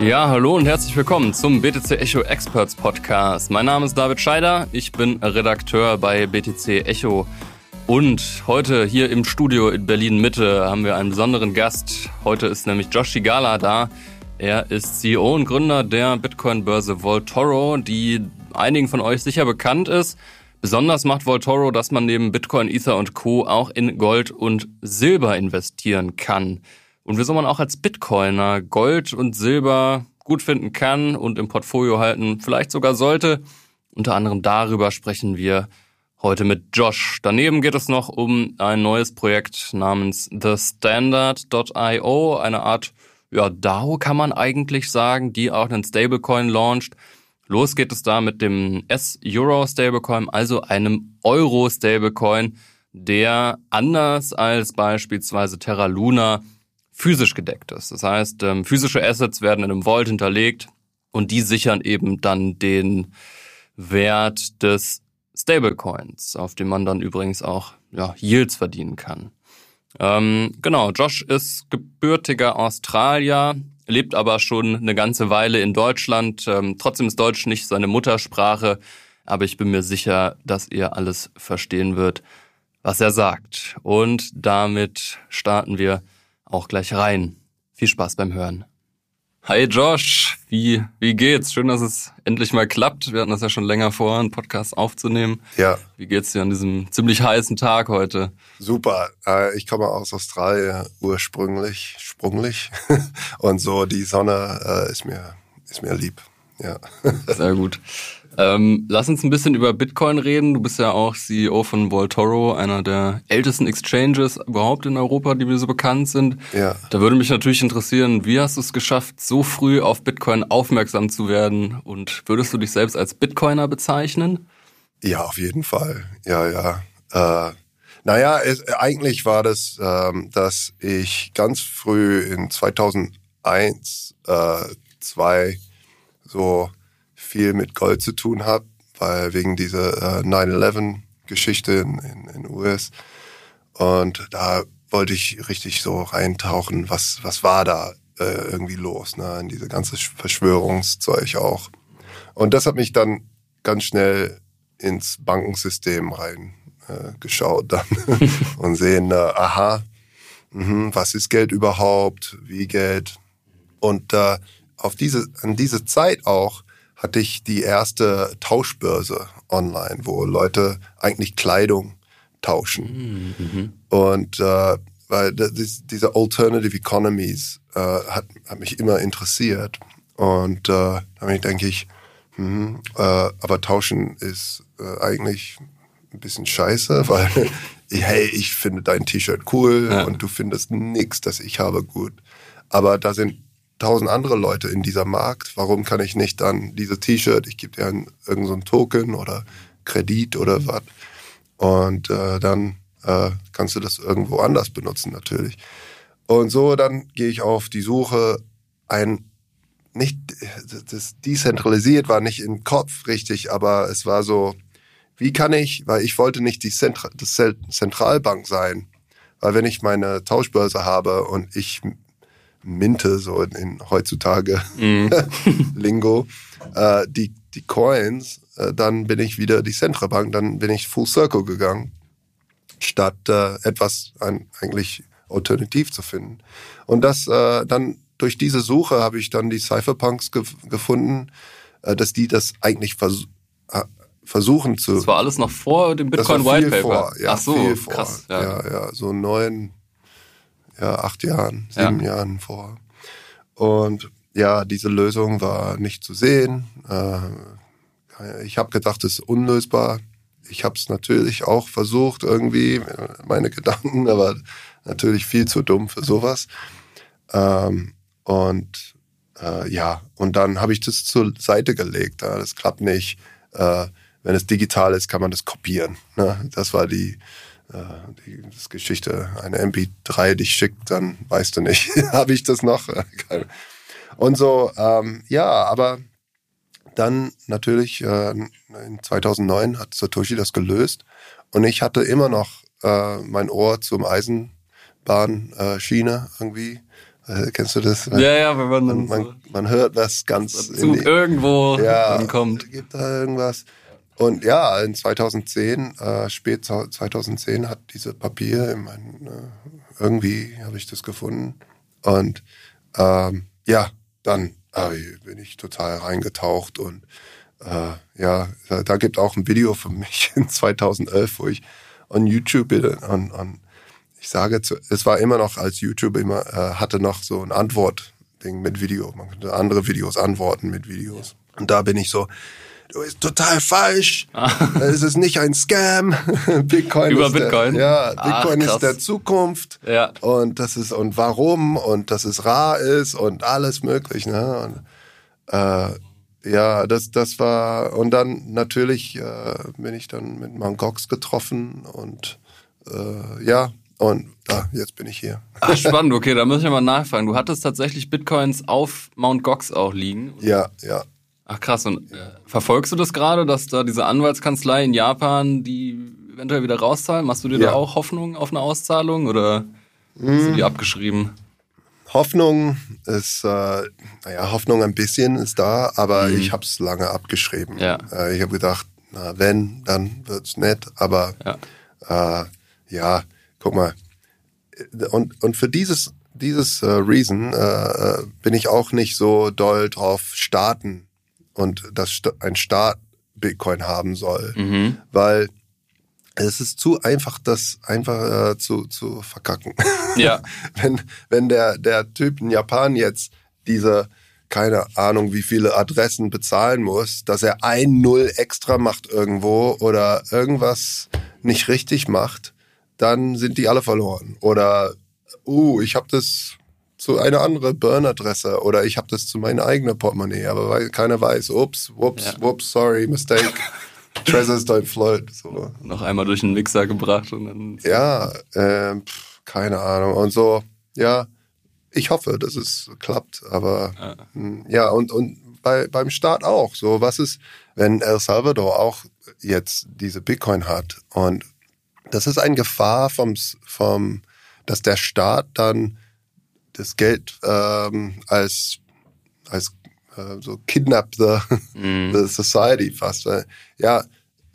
Ja, hallo und herzlich willkommen zum BTC Echo Experts Podcast. Mein Name ist David Scheider, ich bin Redakteur bei BTC Echo. Und heute hier im Studio in Berlin Mitte haben wir einen besonderen Gast. Heute ist nämlich Josh Gala da. Er ist CEO und Gründer der Bitcoin-Börse Voltoro, die einigen von euch sicher bekannt ist. Besonders macht Voltoro, dass man neben Bitcoin, Ether und Co. auch in Gold und Silber investieren kann. Und wieso man auch als Bitcoiner Gold und Silber gut finden kann und im Portfolio halten, vielleicht sogar sollte. Unter anderem darüber sprechen wir heute mit Josh. Daneben geht es noch um ein neues Projekt namens TheStandard.io, eine Art ja, DAO kann man eigentlich sagen, die auch einen Stablecoin launcht. Los geht es da mit dem S-Euro Stablecoin, also einem Euro Stablecoin, der anders als beispielsweise Terra Luna physisch gedeckt ist. Das heißt, ähm, physische Assets werden in einem Vault hinterlegt und die sichern eben dann den Wert des Stablecoins, auf dem man dann übrigens auch ja, Yields verdienen kann. Ähm, genau, Josh ist gebürtiger Australier, lebt aber schon eine ganze Weile in Deutschland. Ähm, trotzdem ist Deutsch nicht seine Muttersprache, aber ich bin mir sicher, dass ihr alles verstehen wird, was er sagt. Und damit starten wir auch gleich rein. Viel Spaß beim Hören. Hi Josh, wie, wie geht's? Schön, dass es endlich mal klappt. Wir hatten das ja schon länger vor, einen Podcast aufzunehmen. Ja. Wie geht's dir an diesem ziemlich heißen Tag heute? Super. Äh, ich komme aus Australien ursprünglich, sprunglich. Und so die Sonne äh, ist mir, ist mir lieb. Ja. Sehr gut. Ähm, lass uns ein bisschen über Bitcoin reden. Du bist ja auch CEO von Voltoro, einer der ältesten Exchanges überhaupt in Europa, die mir so bekannt sind. Ja. Da würde mich natürlich interessieren, wie hast du es geschafft, so früh auf Bitcoin aufmerksam zu werden? Und würdest du dich selbst als Bitcoiner bezeichnen? Ja, auf jeden Fall. Ja, ja. Äh, naja, es, eigentlich war das, ähm, dass ich ganz früh in 2001, äh, zwei so viel mit Gold zu tun habe, weil wegen dieser äh, 9-11-Geschichte in, in, in US. Und da wollte ich richtig so reintauchen, was, was war da äh, irgendwie los, ne? in diese ganze Verschwörungszeug auch. Und das hat mich dann ganz schnell ins Bankensystem rein äh, geschaut dann und sehen, äh, aha, mh, was ist Geld überhaupt, wie Geld. Und äh, auf diese, an diese Zeit auch hatte ich die erste Tauschbörse online, wo Leute eigentlich Kleidung tauschen. Mhm. Und äh, weil das, diese Alternative Economies äh, hat, hat mich immer interessiert. Und äh, damit denke ich, hm, äh, aber tauschen ist äh, eigentlich ein bisschen scheiße, weil hey, ich finde dein T-Shirt cool ja. und du findest nichts, das ich habe gut. Aber da sind tausend andere Leute in dieser Markt. Warum kann ich nicht dann diese T-Shirt, ich gebe dir irgendeinen so Token oder Kredit oder was und äh, dann äh, kannst du das irgendwo anders benutzen natürlich. Und so dann gehe ich auf die Suche ein nicht das dezentralisiert war nicht im Kopf richtig, aber es war so, wie kann ich, weil ich wollte nicht die Zentra das Zentralbank sein, weil wenn ich meine Tauschbörse habe und ich Minte, so in, in heutzutage mm. Lingo, äh, die, die Coins, äh, dann bin ich wieder die Zentralbank, dann bin ich Full Circle gegangen, statt äh, etwas ein, eigentlich alternativ zu finden. Und das äh, dann durch diese Suche habe ich dann die Cypherpunks ge gefunden, äh, dass die das eigentlich vers äh, versuchen zu. Das war alles noch vor dem Bitcoin White Paper. Vor, ja, Ach so, krass. Ja. ja, ja, so neun, ja, acht Jahren, sieben ja. Jahren vor. Und ja, diese Lösung war nicht zu sehen. Äh, ich habe gedacht, es ist unlösbar. Ich habe es natürlich auch versucht, irgendwie, meine Gedanken, aber natürlich viel zu dumm für sowas. Ähm, und äh, ja, und dann habe ich das zur Seite gelegt. Das klappt nicht. Äh, wenn es digital ist, kann man das kopieren. Ne? Das war die, äh, die das Geschichte, eine MP3 dich schickt, dann weißt du nicht, habe ich das noch? Und so, ähm, ja, aber dann natürlich äh, in 2009 hat Satoshi das gelöst und ich hatte immer noch äh, mein Ohr zum Eisenbahnschiene äh, irgendwie. Äh, kennst du das? Ja, ja, wenn man man, so man hört was ganz zu die, irgendwo ja, dann kommt. gibt da irgendwas. Und ja, in 2010, äh, spät 2010 hat diese Papier in mein, äh, irgendwie habe ich das gefunden. Und ähm, ja, dann äh, bin ich total reingetaucht und äh, ja, da, da gibt auch ein Video von mich in 2011, wo ich on YouTube bin und, und ich sage, zu, es war immer noch als YouTube immer, äh, hatte noch so ein Antwort-Ding mit Video. Man konnte andere Videos antworten mit Videos. Und da bin ich so, du bist total falsch. Es ist nicht ein Scam. Bitcoin Über ist Bitcoin? Der, ja, Ach, Bitcoin krass. ist der Zukunft. Ja. Und das ist und warum und dass es rar ist und alles möglich. Ne? Und, äh, ja, das das war und dann natürlich äh, bin ich dann mit Mt. Gox getroffen und äh, ja und da jetzt bin ich hier. Ach, spannend, okay, da muss ich mal nachfragen. Du hattest tatsächlich Bitcoins auf Mount Gox auch liegen. Ja, ja. Ach krass, und äh, verfolgst du das gerade, dass da diese Anwaltskanzlei in Japan die eventuell wieder rauszahlen? Machst du dir Ja. da auch Hoffnung auf eine Auszahlung oder sind die abgeschrieben? Hoffnung ist, äh, naja, Hoffnung ein bisschen ist da, aber ich habe es lange abgeschrieben. Ja. Äh, ich habe gedacht, na, wenn, dann wird's nett, aber Ja. äh, ja, guck mal. Und, und für dieses, dieses äh, Reason äh, bin ich auch nicht so doll drauf starten und dass ein Staat Bitcoin haben soll, Mhm. weil es ist zu einfach, das einfach äh, zu, zu verkacken. Ja. wenn, wenn der, der Typ in Japan jetzt diese, keine Ahnung, wie viele Adressen bezahlen muss, dass er ein Null extra macht irgendwo oder irgendwas nicht richtig macht, dann sind die alle verloren. Oder, uh, ich habe das zu einer anderen Burn-Adresse oder ich habe das zu meiner eigenen Portemonnaie, aber weil keiner weiß, ups, whoops, Ja. whoops, sorry, mistake. Treasures don't float. So. Noch einmal durch den Mixer gebracht und dann. Ja, ähm, pf, keine Ahnung. Und so, ja, ich hoffe, dass es klappt. Aber Ja. mh, ja, und, und bei, beim Staat auch. So, was ist, wenn El Salvador auch jetzt diese Bitcoin hat? Und das ist eine Gefahr vom, vom dass der Staat dann das Geld ähm, als, als äh, so kidnap the, Mhm. the society fast. Ja,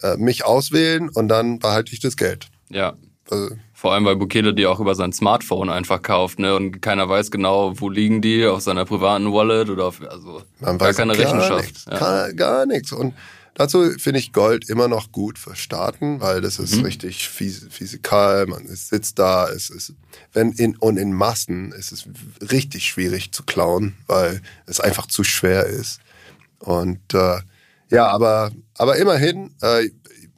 äh, mich auswählen und dann behalte ich das Geld. Ja. Also, Vor allem, weil Bukele die auch über sein Smartphone einfach kauft, ne? Und keiner weiß genau, wo liegen die, auf seiner privaten Wallet oder auf, also Man gar weiß keine gar Rechenschaft. Nichts, Ja. gar, gar nichts. Und dazu finde ich Gold immer noch gut für Staaten, weil das ist Mhm. richtig phys physikal, man sitzt da, es ist, wenn in, und in Massen ist es richtig schwierig zu klauen, weil es einfach zu schwer ist. Und äh, ja, aber, aber immerhin, äh,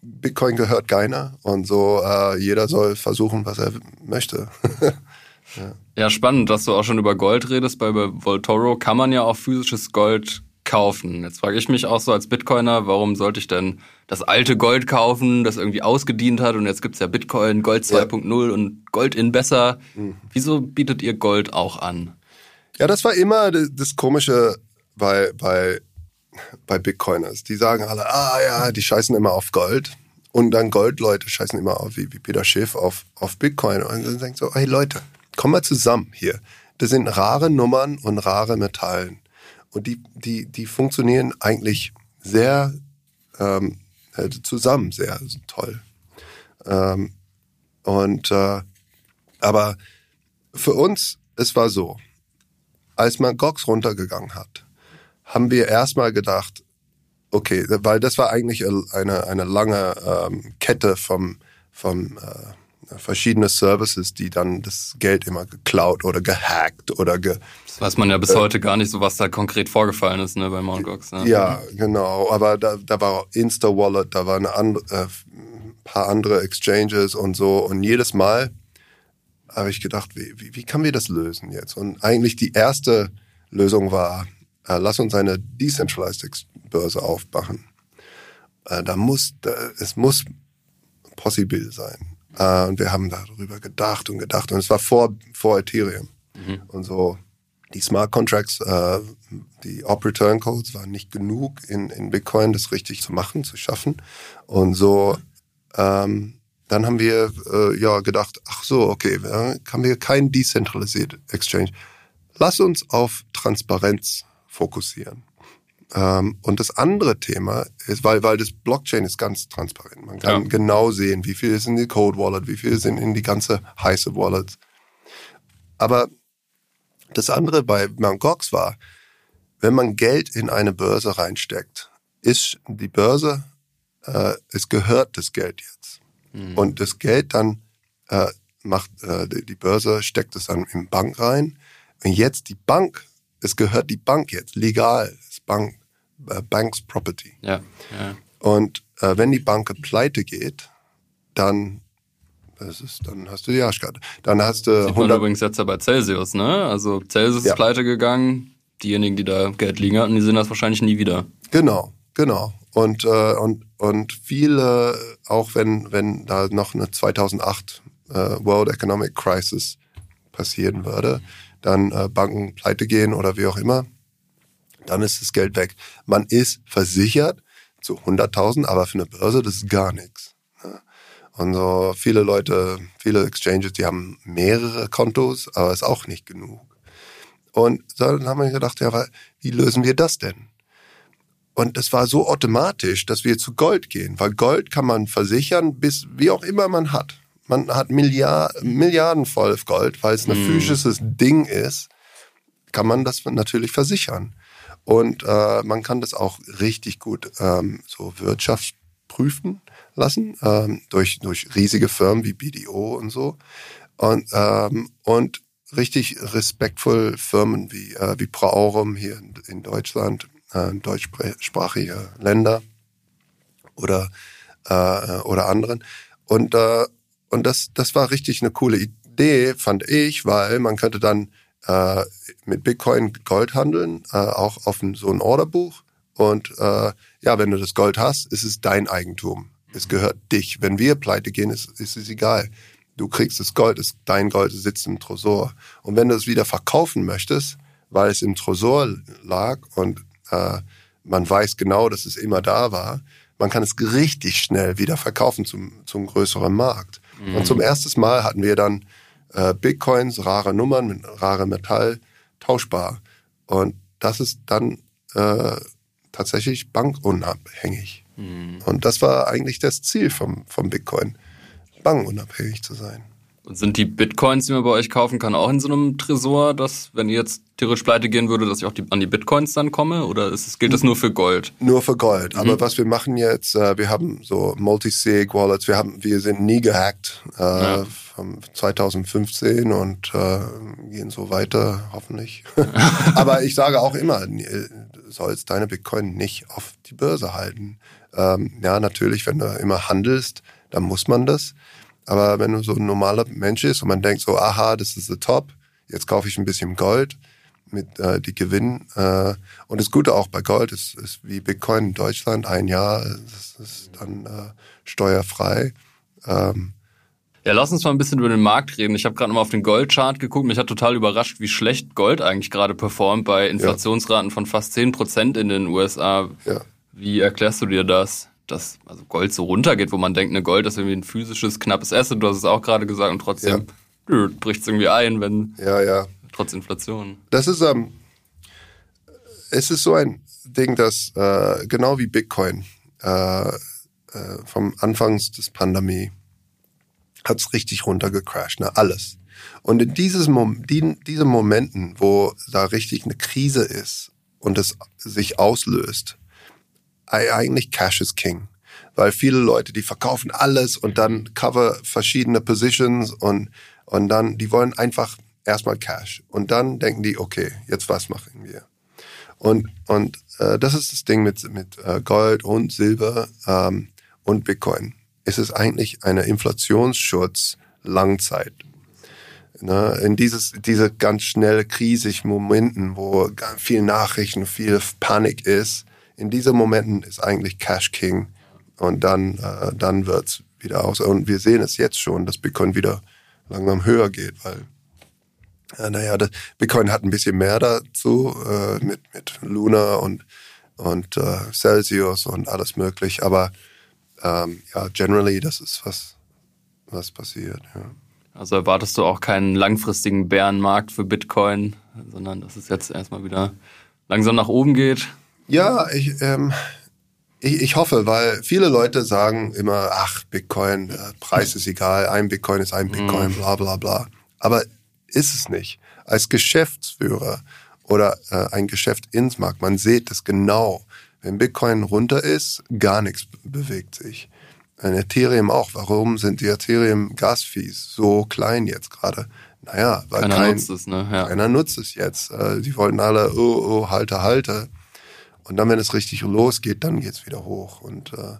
Bitcoin gehört keiner und so, äh, jeder soll versuchen, was er möchte. Ja, spannend, dass du auch schon über Gold redest. Bei, bei Voltoro kann man ja auch physisches Gold kaufen. Jetzt frage ich mich auch so als Bitcoiner, warum sollte ich denn das alte Gold kaufen, das irgendwie ausgedient hat und jetzt gibt's ja Bitcoin, Gold Ja. 2.0 und Gold in besser. Wieso bietet ihr Gold auch an? Ja, das war immer das, das Komische bei, bei, bei Bitcoiners. Die sagen alle, ah ja, die scheißen immer auf Gold. Und dann Goldleute scheißen immer auf, wie, wie Peter Schiff, auf, auf Bitcoin. Und dann denkt so, hey Leute, komm mal zusammen hier. Das sind rare Nummern und rare Metallen. Und die, die, die funktionieren eigentlich sehr ähm, äh, zusammen, sehr toll. Ähm, und äh, aber für uns, es war so, als man Gox runtergegangen hat, haben wir erstmal gedacht, okay, weil das war eigentlich eine, eine lange ähm, Kette vom, vom äh, verschiedene Services, die dann das Geld immer geklaut oder gehackt oder ge, Das weiß man ja bis heute gar nicht so, was da konkret vorgefallen ist, ne, bei Mt. Gox. Ne? Ja, genau. Aber da, da war auch Insta-Wallet, da waren ein äh, paar andere Exchanges und so. Und jedes Mal habe ich gedacht, wie, wie, wie können wir das lösen jetzt? Und eigentlich die erste Lösung war, äh, lass uns eine Decentralized Börse aufmachen. Äh, da muss, da, es muss possible sein. Äh, und wir haben darüber gedacht und gedacht. Und es war vor, vor Ethereum. Und so die Smart Contracts, äh, die Op-Return Codes waren nicht genug in, in Bitcoin, das richtig zu machen, zu schaffen. Und so, ähm, dann haben wir äh, ja gedacht, ach so, okay, haben wir kein Decentralized Exchange. lass uns auf Transparenz fokussieren. Ähm, und das andere Thema ist, weil, weil das Blockchain ist ganz transparent. Man kann ja. genau sehen, wie viel ist in die Code Wallet, wie viel sind in die ganze heiße Wallet. Aber das andere bei Mt. Gox war, wenn man Geld in eine Börse reinsteckt, ist die Börse, äh, es gehört das Geld jetzt. Mhm. Und das Geld dann äh, macht, äh, die Börse steckt es dann in Bank rein. Und jetzt die Bank, es gehört die Bank jetzt, legal, Bank, äh, Banks Property. Ja, ja. Und äh, wenn die Bank pleite geht, dann das ist, dann hast du die Arschkarte. Dann hast du Sieht 100 man übrigens jetzt ja bei Celsius, ne? Also Celsius ja. ist pleite gegangen. Diejenigen, die da Geld liegen hatten, die sehen das wahrscheinlich nie wieder. Genau, genau. Und äh, und und viele, auch wenn wenn da noch eine 2008 äh, World Economic Crisis passieren würde, dann äh, Banken pleite gehen oder wie auch immer, dann ist das Geld weg. Man ist versichert zu 100.000, aber für eine Börse das ist gar nichts. Und so viele Leute, viele Exchanges, die haben mehrere Kontos, aber ist auch nicht genug. Und dann haben wir gedacht, ja, wie lösen wir das denn? Und es war so automatisch, dass wir zu Gold gehen, weil Gold kann man versichern, bis wie auch immer man hat. Man hat Milliard, Milliarden voll Gold, weil es ein mm. physisches Ding ist, kann man das natürlich versichern. Und äh, man kann das auch richtig gut ähm, so wirtschaftsprüfen lassen ähm, durch, durch riesige Firmen wie BDO und so. Und, ähm, und richtig respektvoll Firmen wie, äh, wie Pro Aurum hier in, in Deutschland, äh, deutschsprachige Länder oder, äh, oder anderen. Und, äh, und das, das war richtig eine coole Idee, fand ich, weil man könnte dann äh, mit Bitcoin Gold handeln, äh, auch auf ein, so ein Orderbuch. Und äh, ja, wenn du das Gold hast, ist es dein Eigentum. Es gehört dich. Wenn wir pleite gehen, ist, ist es egal. Du kriegst das Gold, ist, dein Gold sitzt im Tresor. Und wenn du es wieder verkaufen möchtest, weil es im Tresor lag und äh, man weiß genau, dass es immer da war, man kann es richtig schnell wieder verkaufen zum, zum größeren Markt. Mhm. Und zum ersten Mal hatten wir dann äh, Bitcoins, rare Nummern mit rarem Metall, tauschbar. Und das ist dann äh, tatsächlich bankunabhängig. Mhm. Und das war eigentlich das Ziel vom, vom Bitcoin, bankunabhängig zu sein. Und sind die Bitcoins, die man bei euch kaufen kann, auch in so einem Tresor, dass, wenn ihr jetzt theoretisch pleite gehen würde, dass ich auch die, an die Bitcoins dann komme? Oder es, gilt das nur für Gold? Nur für Gold. Mhm. Aber was wir machen jetzt, äh, wir haben so Multisig-Wallets, wir, haben, wir sind nie gehackt äh, ja. von 2015 und äh, gehen so weiter, hoffentlich. Aber ich sage auch immer, du sollst deine Bitcoin nicht auf die Börse halten. Ähm, ja, natürlich, wenn du immer handelst, dann muss man das. Aber wenn du so ein normaler Mensch bist und man denkt so, aha, das ist the top, jetzt kaufe ich ein bisschen Gold mit äh, die Gewinn. Äh, und das Gute auch bei Gold ist, ist wie Bitcoin in Deutschland, ein Jahr, das ist dann äh, steuerfrei. Ähm, ja, lass uns mal ein bisschen über den Markt reden. Ich habe gerade mal auf den Goldchart geguckt. Mich hat total überrascht, wie schlecht Gold eigentlich gerade performt bei Inflationsraten ja. von fast 10 Prozent in den USA. Ja. Wie erklärst du dir das? Dass also Gold so runtergeht, wo man denkt, eine Gold ist irgendwie ein physisches, knappes Asset, du hast es auch gerade gesagt, und trotzdem ja. bricht es irgendwie ein, wenn ja, ja. trotz Inflation. Das ist ähm, es ist so ein Ding, das äh, genau wie Bitcoin äh, äh, vom Anfangs des Pandemie hat es richtig runtergecrashed, ne? Alles. Und in dieses Mom die, diese Momenten, wo da richtig eine Krise ist und es sich auslöst, eigentlich Cash is King. Weil viele Leute, die verkaufen alles und dann cover verschiedene Positions und, und dann, die wollen einfach erstmal Cash. Und dann denken die, okay, jetzt was machen wir? Und, und äh, das ist das Ding mit, mit äh, Gold und Silber ähm, und Bitcoin. Es ist eigentlich eine Inflationsschutz Langzeit. Ne, in dieses, diese ganz schnell krisigen Momenten, wo viel Nachrichten, viel Panik ist, in diesen Momenten ist eigentlich Cash King und dann, äh, dann wird's wieder aus. Und wir sehen es jetzt schon, dass Bitcoin wieder langsam höher geht, weil äh, naja, das, Bitcoin hat ein bisschen mehr dazu äh, mit, mit Luna und, und äh, Celsius und alles möglich, aber ähm, ja, generally, das ist was, was passiert. Ja. Also erwartest du auch keinen langfristigen Bärenmarkt für Bitcoin? sondern dass es jetzt erstmal wieder langsam nach oben geht. Ja, ich, ähm, ich, ich hoffe, weil viele Leute sagen immer, ach, Bitcoin, der Preis ist egal, ein Bitcoin ist ein Bitcoin, bla bla bla. Aber ist es nicht. Als Geschäftsführer oder äh, ein Geschäft ins Markt, man sieht es genau. Wenn Bitcoin runter ist, gar nichts bewegt sich. Ein Ethereum auch. Warum sind die Ethereum-Gas-Fees so klein jetzt gerade? Naja, weil Keiner kein, nutzt es, ne? Ja. keiner nutzt es jetzt. Äh, Die wollten alle, oh, oh, halte, halte. Und dann, wenn es richtig losgeht, dann geht's wieder hoch. Und, äh,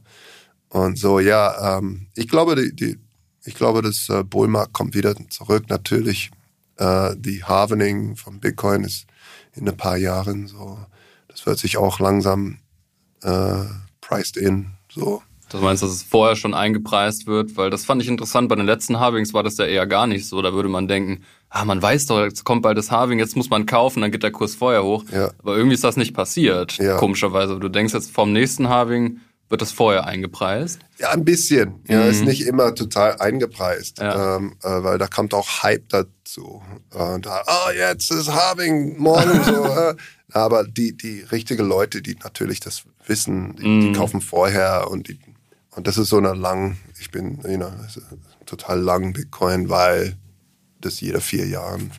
und so, ja, ähm, ich glaube, die, die, ich glaube, das äh, Bullmarkt kommt wieder zurück. Natürlich, äh, die Harvening von Bitcoin ist in ein paar Jahren so. Das wird sich auch langsam äh, priced in. So. Du meinst, dass es vorher schon eingepreist wird? Weil das fand ich interessant. Bei den letzten Halvings war das ja eher gar nicht so. Da würde man denken, ah, man weiß doch, jetzt kommt bald das Halving, jetzt muss man kaufen, dann geht der Kurs vorher hoch. Ja. Aber irgendwie ist das nicht passiert, Ja. komischerweise. Du denkst jetzt vom nächsten Halving wird das vorher eingepreist. Ja, ein bisschen. Ja, ist nicht immer total eingepreist, Ja. ähm, äh, weil da kommt auch Hype dazu. Und da, oh, jetzt ist Harving, morgen so. Äh. Aber die, die richtige Leute, die natürlich das wissen, die, die kaufen vorher und die, und das ist so eine lang, ich bin, you know, total lang Bitcoin, weil das jeder vier Jahren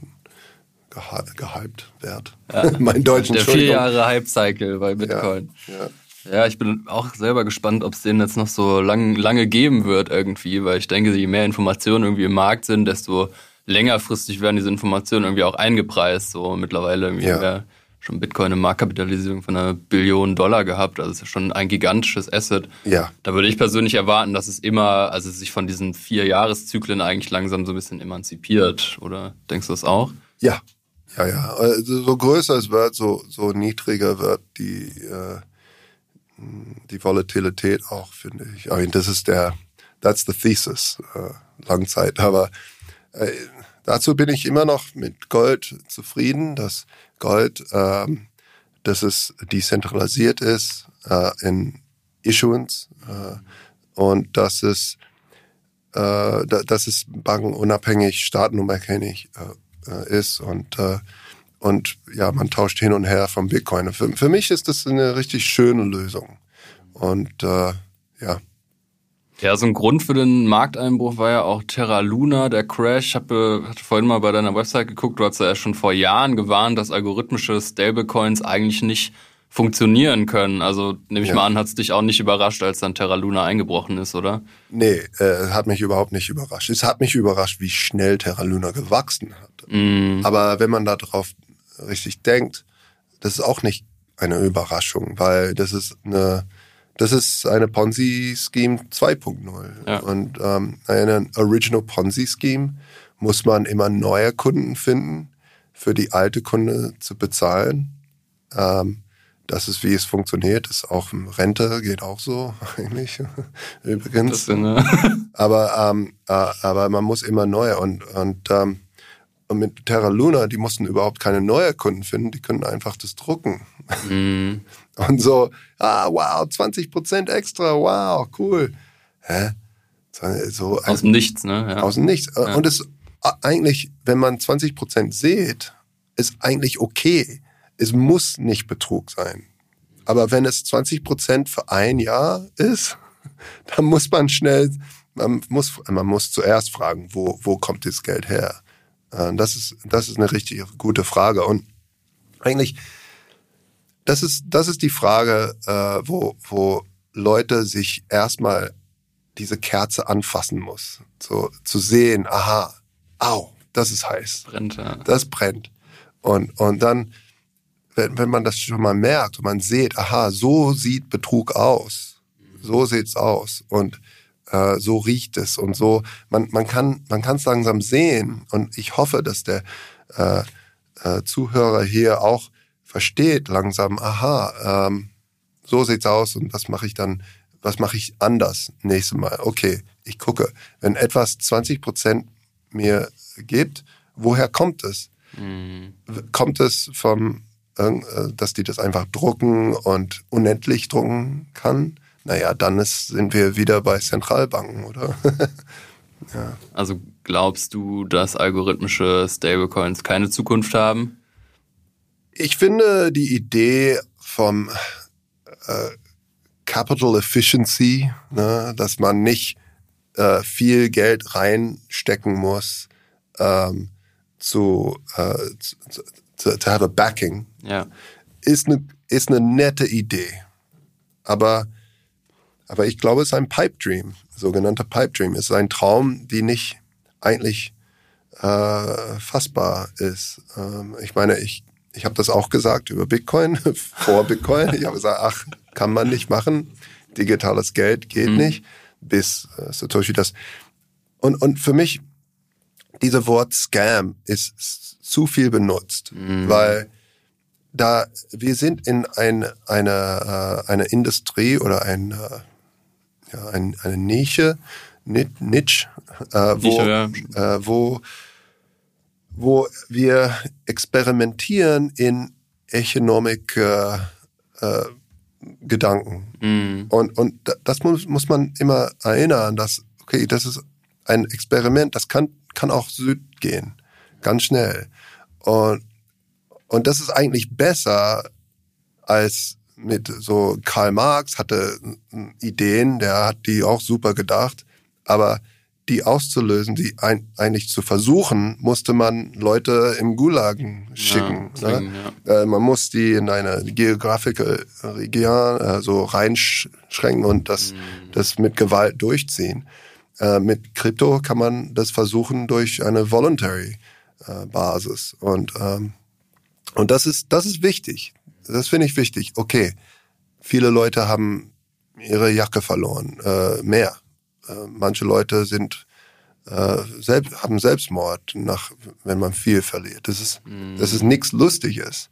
gehypt wird. mein Deutsch, Der vier. Jahre Hype-Cycle bei Bitcoin. Ja. Ja, ich bin auch selber gespannt, ob es den jetzt noch so lang, lange geben wird irgendwie, weil ich denke, je mehr Informationen irgendwie im Markt sind, desto längerfristig werden diese Informationen irgendwie auch eingepreist. So mittlerweile irgendwie Ja. wir schon Bitcoin eine Marktkapitalisierung von einer Billion Dollar gehabt. Also es ist schon ein gigantisches Asset. Ja. Da würde ich persönlich erwarten, dass es immer, also sich von diesen vier Jahreszyklen eigentlich langsam so ein bisschen emanzipiert. Oder denkst du das auch? Ja, ja, ja. Also so größer es wird, so, so niedriger wird die, äh, die Volatilität auch, finde ich. I das ist der, that's the thesis, äh, Langzeit. Aber äh, dazu bin ich immer noch mit Gold zufrieden, dass Gold, ähm, dass es dezentralisiert ist äh, in Issuance äh, und dass es äh, da- dass es bankenunabhängig, staatenunabhängig äh, äh, ist und äh, und ja, man tauscht hin und her vom Bitcoin. Für, für mich ist das eine richtig schöne Lösung. Und äh, ja, Ja, so ein Grund für den Markteinbruch war ja auch Terra Luna, der Crash. Ich habe hatte vorhin mal bei deiner Website geguckt, du hast ja schon vor Jahren gewarnt, dass algorithmische Stablecoins eigentlich nicht funktionieren können. Also nehme ich Ja. mal an, hat es dich auch nicht überrascht, als dann Terra Luna eingebrochen ist, oder? nee, äh, hat mich überhaupt nicht überrascht. Es hat mich überrascht, wie schnell Terra Luna gewachsen hat. Mm, Aber wenn man darauf richtig denkt, das ist auch nicht eine Überraschung, weil das ist eine, das ist eine Ponzi-Scheme 2.0. Ja. Und ähm, eine Original Ponzi-Scheme muss man immer neue Kunden finden, für die alte Kunde zu bezahlen. Ähm, das ist, wie es funktioniert. Ist auch im Rente, geht auch so eigentlich. Übrigens. sind, äh, Aber, ähm, äh, aber man muss immer neue und, und, ähm, und mit Terra Luna, die mussten überhaupt keine neue Kunden finden, die können einfach das drucken. mm, Und so, ah, wow, 20% extra, wow, cool. Hä? So, aus dem Nichts, ne? Ja. aus dem Nichts. Und es eigentlich, wenn man 20% sieht, ist eigentlich okay. Es muss nicht Betrug sein. Aber wenn es 20% für ein Jahr ist, dann muss man schnell, man muss, man muss zuerst fragen, wo, wo kommt das Geld her? Äh, Das ist, das ist eine richtig gute Frage. Und eigentlich, das ist, das ist die Frage, äh, wo, wo Leute sich erstmal diese Kerze anfassen muss. So zu sehen, aha, au, das ist heiß, Brennt, ja. das brennt. Und, und dann, wenn, wenn man das schon mal merkt und man sieht, aha, so sieht Betrug aus, so sieht's aus und äh, so riecht es und so, man, man kann man kann es langsam sehen und ich hoffe, dass der äh, äh, Zuhörer hier auch versteht langsam, aha, ähm, so sieht's aus und was mache ich dann, was mache ich anders nächstes Mal? Okay, ich gucke, wenn etwas 20 Prozent mir gibt, woher kommt es? Mm, Kommt es vom, äh, dass die das einfach drucken und unendlich drucken kann? Naja, dann ist, sind wir wieder bei Zentralbanken, oder? Also glaubst du, dass algorithmische Stablecoins keine Zukunft haben? Ich finde die Idee vom äh, Capital Efficiency, ne, dass man nicht äh, viel Geld reinstecken muss, ähm, zu, äh, zu, zu, to have a backing, Ja. ist eine ist eine nette Idee. Aber aber ich glaube, es ist ein Pipe Dream, sogenannter Pipe Dream. Es ist ein Traum, die nicht eigentlich äh, fassbar ist. Ähm, ich meine, ich ich habe das auch gesagt über Bitcoin vor Bitcoin. Ich habe gesagt, ach, kann man nicht machen. Digitales Geld geht nicht. Bis äh, Satoshi das. Und und für mich diese Wort Scam ist zu viel benutzt, weil da wir sind in ein, eine äh, eine Industrie oder ein, äh, ja, ein eine Nische Ni- Niche, äh, wo Nische, äh, wo wo wir experimentieren in Economic äh, äh, Gedanken Mhm. und, und da- das muss, muss man immer erinnern, dass, okay, das ist ein Experiment, das kann, kann auch Süd gehen, ganz schnell. Und, und das ist eigentlich besser als mit so Karl Marx hatte mm, Ideen, der hat die auch super gedacht, aber die auszulösen, die ein, eigentlich zu versuchen, musste man Leute im Gulagen schicken. Ja, ne? ja. Äh, man muss die in eine geographische Region äh, so reinschränken und das, das mit Gewalt durchziehen. Äh, mit Krypto kann man das versuchen durch eine voluntary äh, Basis und ähm, und das ist das ist wichtig. Das finde ich wichtig. Okay, viele Leute haben ihre Jacke verloren, äh, mehr. Äh, manche Leute sind äh, selbst, haben Selbstmord nach, wenn man viel verliert. Das ist, das ist nichts Lustiges.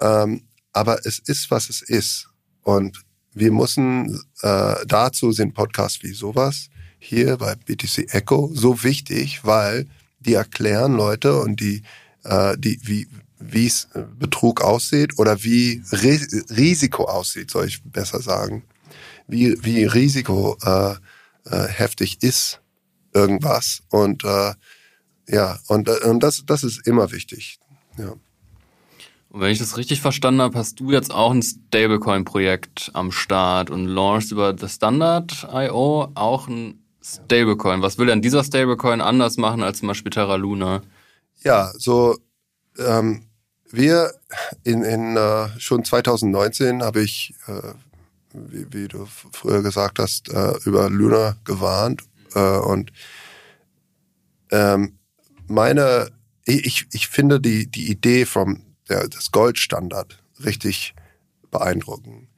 Ähm, aber es ist, was es ist. Und wir müssen, äh, dazu sind Podcasts wie sowas hier bei BTC Echo so wichtig, weil die erklären Leute und die, äh, die, wie, wie es äh, Betrug aussieht oder wie Ri Risiko aussieht, soll ich besser sagen. Wie, wie Risiko äh, äh, heftig ist irgendwas. Und äh, ja, und, äh, und das, das ist immer wichtig. Ja. Und wenn ich das richtig verstanden habe, hast du jetzt auch ein Stablecoin-Projekt am Start und launchst über das Standard.io auch ein Stablecoin. Was will denn dieser Stablecoin anders machen als zum Beispiel Terra Luna? Ja, so ähm, wir in, in äh, schon 2019 habe ich, äh, wie, wie du früher gesagt hast, äh, über Luna gewarnt äh, und ähm, meine, ich, ich finde die, die Idee vom der, des Goldstandard richtig beeindruckend.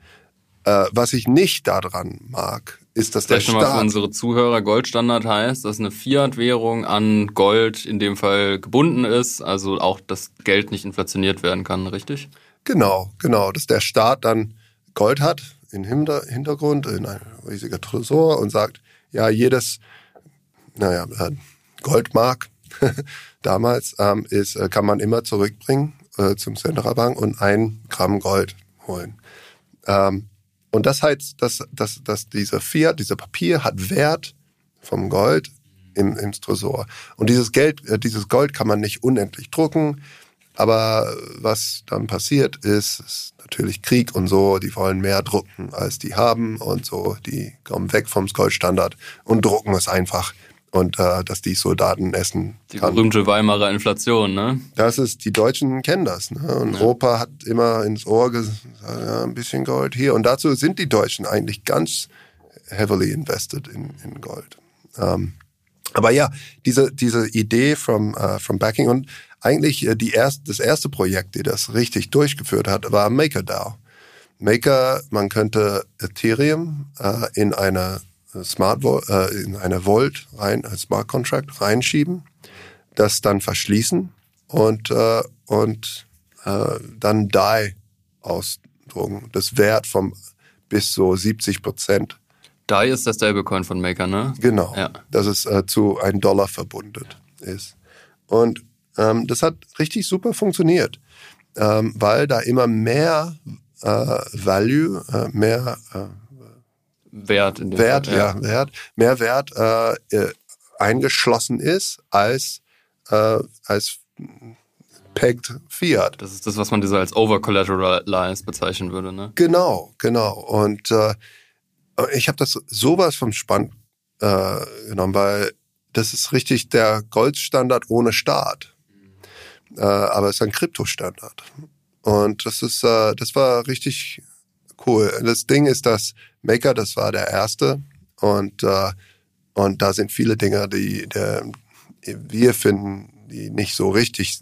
Äh, was ich nicht daran mag, ist, dass der Vielleicht nochmal für Staat unsere Zuhörer, Goldstandard heißt, dass eine Fiat-Währung an Gold in dem Fall gebunden ist, also auch das Geld nicht inflationiert werden kann, richtig? Genau, genau, dass der Staat dann Gold hat im Hinter Hintergrund, in ein riesiger Tresor und sagt, ja, jedes, naja, äh, Goldmark damals ähm, ist, äh, kann man immer zurückbringen äh, zum Zentralbank und ein Gramm Gold holen. Ähm, und das heißt, dass, dass, dass dieser Fiat, dieser Papier hat Wert vom Gold im, im Tresor. Und dieses Geld, äh, dieses Gold kann man nicht unendlich drucken. Aber was dann passiert ist, ist natürlich Krieg und so. Die wollen mehr drucken, als die haben und so. Die kommen weg vom Goldstandard und drucken es einfach. Und äh, dass die Soldaten essen Die kann. berühmte Weimarer Inflation, ne? Das ist, die Deutschen kennen das. Ne? Und Opa hat immer ins Ohr gesagt, ja, ein bisschen Gold hier. Und dazu sind die Deutschen eigentlich ganz heavily invested in, in Gold. Ähm, aber ja, diese, diese Idee vom, äh, vom Backing und eigentlich äh, die erst, das erste Projekt, die das richtig durchgeführt hat, war MakerDAO. Maker, man könnte Ethereum äh, in eine Smart Vol äh, in eine Vault rein, ein Smart Contract reinschieben, das dann verschließen und äh, und äh, dann DAI ausdrucken. Das Wert vom bis so 70 Prozent. DAI ist der Stablecoin von Maker, ne? Genau. Ja. Dass es äh, zu einem Dollar verbunden ist. Und ähm, das hat richtig super funktioniert, ähm, weil da immer mehr äh, Value, äh, mehr äh, Wert Wert, Fall, ja, Wert, mehr Wert äh, äh, eingeschlossen ist als äh, als pegged Fiat. Das ist das, was man diese als over-collateralized bezeichnen würde, ne? Genau, genau. Und ich habe das sowas vom spannend äh, genommen, weil das ist richtig der Goldstandard ohne Staat. Äh, aber es ist ein Kryptostandard. Und das ist, äh, das war richtig cool. Das Ding ist, dass Maker, das war der erste. Und, äh, und da sind viele Dinge, die der, wir finden, die nicht so richtig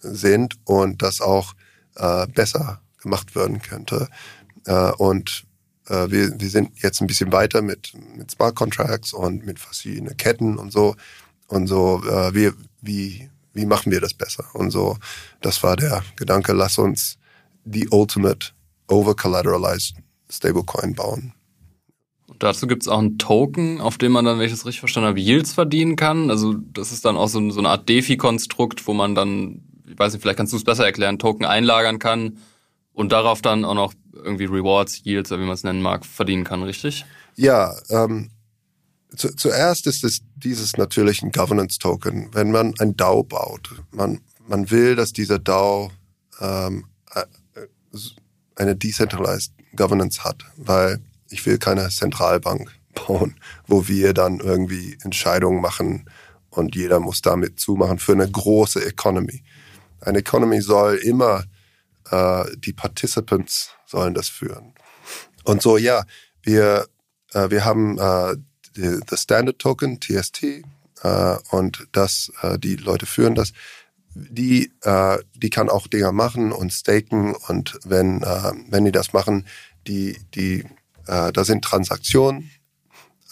sind und das auch äh, besser gemacht werden könnte. Äh, und äh, wir, wir sind jetzt ein bisschen weiter mit, mit Smart Contracts und mit verschiedenen Ketten und so. Und so, äh, wie, wie, wie machen wir das besser? Und so, das war der Gedanke, lass uns die Ultimate Over-Collateralized Stablecoin bauen. Und dazu gibt es auch einen Token, auf dem man dann, wenn ich das richtig verstanden habe, Yields verdienen kann. Also das ist dann auch so, so eine Art DeFi-Konstrukt, wo man dann, ich weiß nicht, vielleicht kannst du es besser erklären, Token einlagern kann und darauf dann auch noch irgendwie Rewards, Yields, oder wie man es nennen mag, verdienen kann, richtig? Ja, ähm, zu, zuerst ist es dieses natürlich ein Governance-Token. Wenn man ein DAO baut, man, man will, dass dieser DAO ähm, äh, eine decentralized Governance hat, weil ich will keine Zentralbank bauen, wo wir dann irgendwie Entscheidungen machen und jeder muss damit zumachen für eine große Economy. Eine Economy soll immer äh, die Participants sollen das führen. Und so, ja, wir, äh, wir haben äh, das Standard Token, TST, äh, und das, äh, die Leute führen das. Die, äh, die kann auch Dinger machen und staken und wenn, äh, wenn die das machen, die, die, äh, da sind Transaktionen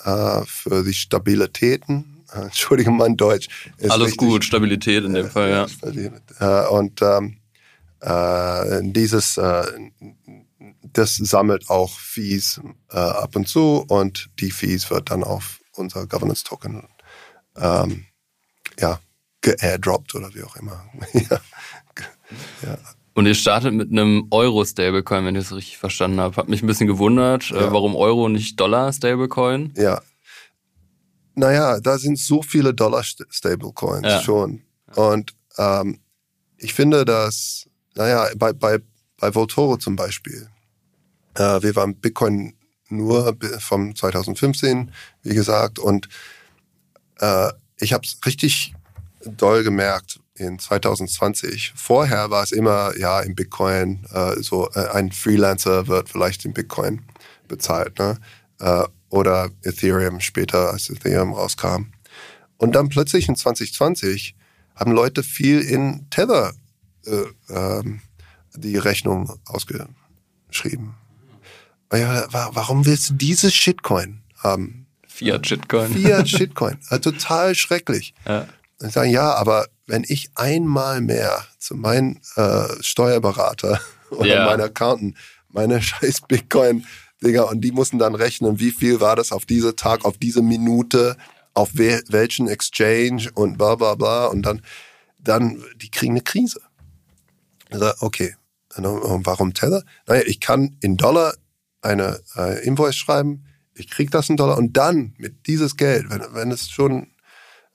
äh, für die Stabilitäten. Äh, Entschuldigung, mein Deutsch. Alles richtig, gut, Stabilität in dem Fall, ja. Äh, und ähm, äh, dieses, äh, das sammelt auch Fees äh, ab und zu und die Fees wird dann auf unser Governance Token ähm, ja, geairdroppt oder wie auch immer. ja. ja. Und ihr startet mit einem Euro-Stablecoin, wenn ich es richtig verstanden habe. Hat mich ein bisschen gewundert, äh, ja. warum Euro nicht Dollar-Stablecoin? Ja. Naja, da sind so viele Dollar-Stablecoins ja. schon. Und ähm, ich finde, dass naja, bei, bei, bei Voltoro zum Beispiel. Äh, wir waren Bitcoin nur vom 2015, wie gesagt, und äh, ich habe es richtig doll gemerkt in 2020. Vorher war es immer, ja, im Bitcoin, äh, so äh, ein Freelancer wird vielleicht in Bitcoin bezahlt, ne? Äh, oder Ethereum später, als Ethereum rauskam. Und dann plötzlich in 2020 haben Leute viel in Tether äh, ähm, die Rechnung ausgeschrieben. Ja, warum willst du dieses Shitcoin haben? Fiat Shitcoin. Fiat Shitcoin. Also total schrecklich. Ja. Und sagen, ja, aber wenn ich einmal mehr zu meinem äh, Steuerberater oder yeah. meinem Accountant meine scheiß Bitcoin, Digga, und die mussten dann rechnen, wie viel war das auf diese Tag, auf diese Minute, auf welchen Exchange und bla bla bla und dann, dann, die kriegen eine Krise. Okay, warum Tether? Naja, ich kann in Dollar eine äh, Invoice schreiben, ich krieg das in Dollar und dann mit dieses Geld, wenn, wenn es schon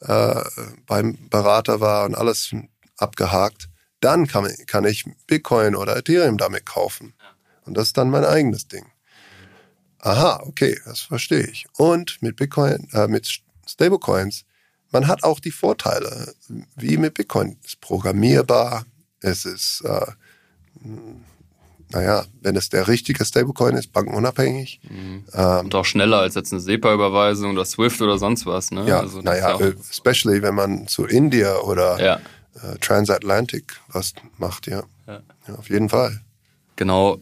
äh, beim Berater war und alles abgehakt, dann kann, kann ich Bitcoin oder Ethereum damit kaufen. Und das ist dann mein eigenes Ding. Aha, okay, das verstehe ich. Und mit Bitcoin, äh, mit Stablecoins, man hat auch die Vorteile, wie mit Bitcoin. Es ist programmierbar, es ist, äh, naja, wenn es der richtige Stablecoin ist, bankenunabhängig. Mhm. Ähm, Und auch schneller als jetzt eine SEPA-Überweisung oder SWIFT oder sonst was. Ne? Ja, also naja, ja especially wenn man zu India oder ja. äh, Transatlantic was macht, ja. ja. ja. Auf jeden Fall. Genau,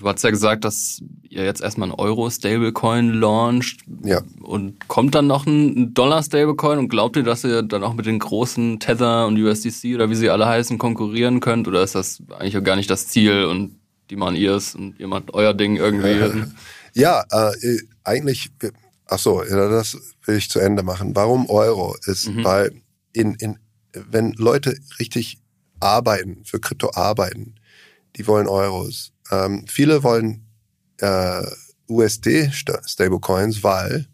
Du hast ja gesagt, dass ihr jetzt erstmal ein Euro-Stablecoin launcht. Ja. Und kommt dann noch ein Dollar-Stablecoin und glaubt ihr, dass ihr dann auch mit den großen Tether und USDC oder wie sie alle heißen konkurrieren könnt? Oder ist das eigentlich gar nicht das Ziel und die machen ihrs und ihr macht euer Ding irgendwie? ja, äh, eigentlich, ach so, das will ich zu Ende machen. Warum Euro? Ist, mhm. weil in, in, wenn Leute richtig arbeiten, für Krypto arbeiten, die wollen Euros ähm, viele wollen äh, USD-Stablecoins, weil,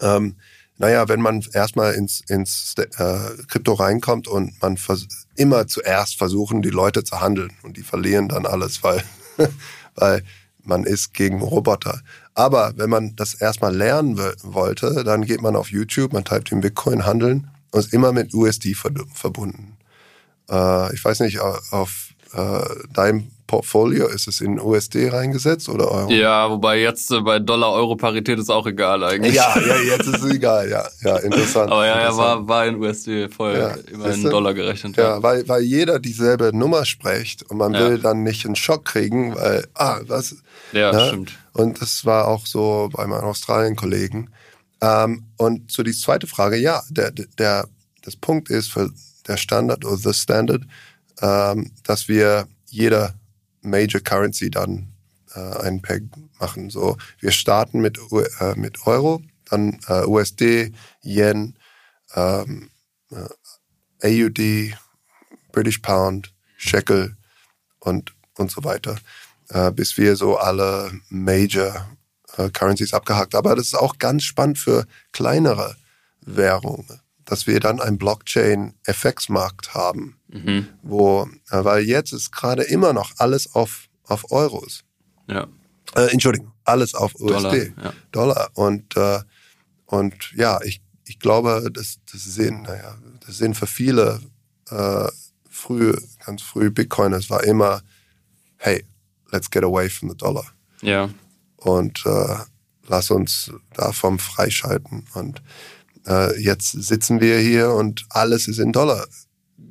ähm, naja, wenn man erstmal ins, ins äh, Krypto reinkommt und man immer zuerst versuchen, die Leute zu handeln und die verlieren dann alles, weil, weil man ist gegen Roboter. Aber wenn man das erstmal lernen wollte, dann geht man auf YouTube, man typt den Bitcoin handeln und ist immer mit USD verbunden. Äh, ich weiß nicht, auf äh, deinem Portfolio ist es in USD reingesetzt oder Euro? Ja, wobei jetzt äh, bei Dollar-Euro-Parität ist auch egal eigentlich. Ja, ja, jetzt ist es egal, ja, ja, interessant. Aber ja, interessant. ja, war, war in USD voll ja, immer in Dollar gerechnet. Ja, ja, Weil, weil jeder dieselbe Nummer spricht und man Ja. will dann nicht einen Schock kriegen, weil, ah, was? Ja, ne? stimmt. Und das war auch so bei meinen Australien-Kollegen. Ähm, und zu die zweite Frage, ja, der, der, das Punkt ist für der Standard oder the Standard, ähm, dass wir jeder Major Currency dann äh, einen Peg machen. So, wir starten mit, äh, mit Euro, dann äh, USD, Yen, ähm, äh, AUD, British Pound, Shekel und, und so weiter, äh, bis wir so alle Major äh, Currencies abgehakt. Aber das ist auch ganz spannend für kleinere Währungen, dass wir dann einen Blockchain-FX-Markt haben, Mhm. wo, äh, weil jetzt ist gerade immer noch alles auf, auf Euros. Ja. Äh, Entschuldigung, alles auf Dollar, USD, ja. Dollar. Und, äh, und ja, ich, ich glaube, das, das sehen, naja, das sehen für viele äh, früh, ganz früh Bitcoiners war immer, hey, let's get away from the dollar Ja. und äh, lass uns davon freischalten. Und äh, jetzt sitzen wir hier und alles ist in Dollar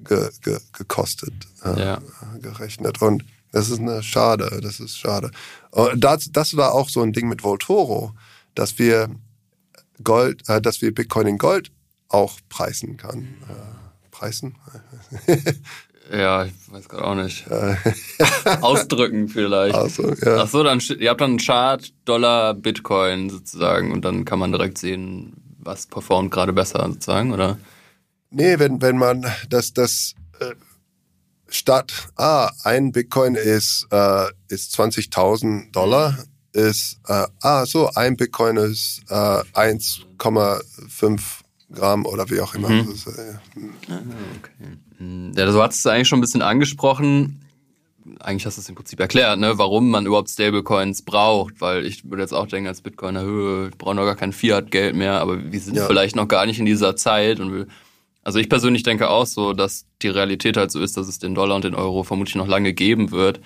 ge, ge, gekostet, äh, Ja. gerechnet. Und das ist eine Schade, das ist schade. Und das, das war auch so ein Ding mit Voltoro, dass wir Gold, äh, dass wir Bitcoin in Gold auch preisen kann. Äh, preisen? Ja, ich weiß gerade auch nicht. Ausdrücken vielleicht. Also, ja. Ach so, dann ihr habt dann einen Chart Dollar Bitcoin sozusagen und dann kann man direkt sehen, was performt gerade besser sozusagen, oder? Nee, wenn, wenn man das, das äh, statt, ah, ein Bitcoin ist, äh, ist 20.000 Dollar, ist, äh, ah, so, ein Bitcoin ist äh, 1,5 Gramm oder wie auch immer. Mhm. Das ist, äh, Hm, Ja, du hattest es eigentlich schon ein bisschen angesprochen. Eigentlich hast du es im Prinzip erklärt, ne, warum man überhaupt Stablecoins braucht, weil ich würde jetzt auch denken als Bitcoiner, "Hö, wir brauchen doch gar kein Fiat-Geld mehr, aber wir sind Ja. vielleicht noch gar nicht in dieser Zeit und also ich persönlich denke auch so, dass die Realität halt so ist, dass es den Dollar und den Euro vermutlich noch lange geben wird.